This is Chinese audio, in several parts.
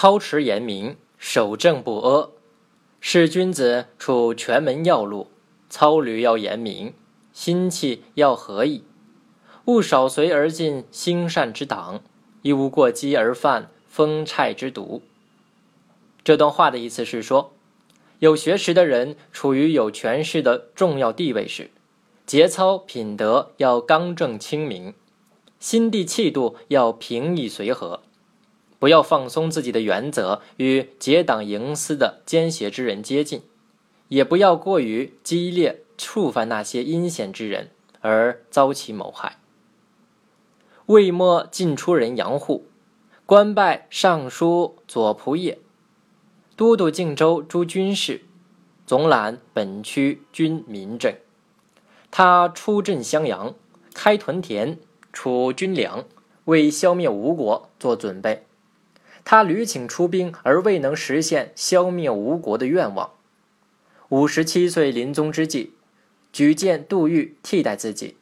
操持严明，守正不阿。是君子处全门要路，操履要严明，心气要和意，勿少随而进兴善之党，亦勿过激而犯风虿之毒。这段话的意思是说，有学识的人处于有权势的重要地位时，节操品德要刚正清明，心地气度要平易随和。不要放松自己的原则，与结党营私的奸邪之人接近；也不要过于激烈，触犯那些阴险之人而遭其谋害。魏末进出人杨户，官拜尚书左仆射，都督荆州诸军事，总揽本区军民政。他出镇襄阳，开屯田，储军粮，为消灭吴国做准备。他屡请出兵，而未能实现消灭吴国的愿望。五十七岁临终之际，举荐杜预替代自己，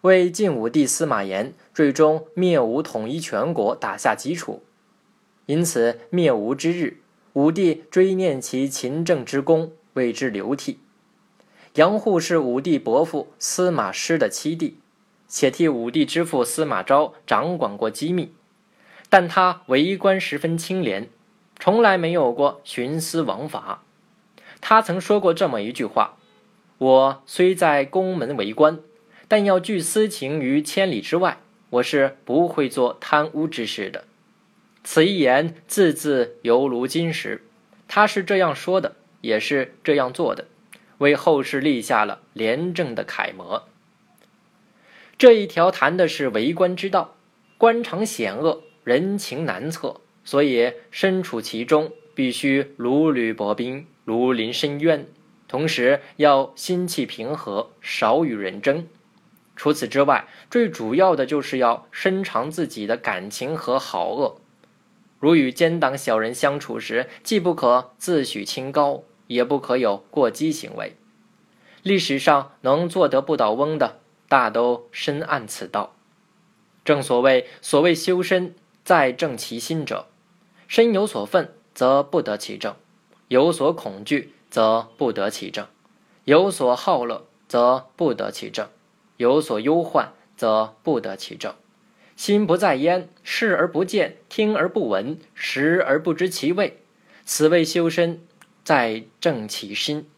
为晋武帝司马炎最终灭吴统一全国打下基础。因此，灭吴之日，武帝追念其勤政之功，为之流涕。杨户是武帝伯父司马师的七弟，且替武帝之父司马昭掌管过机密。但他为官十分清廉，从来没有过徇私枉法。他曾说过这么一句话：“我虽在宫门为官，但要拒私情于千里之外，我是不会做贪污之事的。”此一言字字犹如金石。他是这样说的，也是这样做的，为后世立下了廉政的楷模。这一条谈的是为官之道，官场险恶。人情难测，所以身处其中，必须如履薄冰，如临深渊。同时要心气平和，少与人争。除此之外，最主要的就是要深藏自己的感情和好恶。如与奸党小人相处时，既不可自诩清高，也不可有过激行为。历史上能做得不倒翁的，大都深谙此道。正所谓，所谓修身。在正其心者，身有所愤，则不得其正；有所恐惧，则不得其正；有所好乐，则不得其正；有所忧患，则不得其正。心不在焉，视而不见，听而不闻，食而不知其味，此谓修身，在正其心。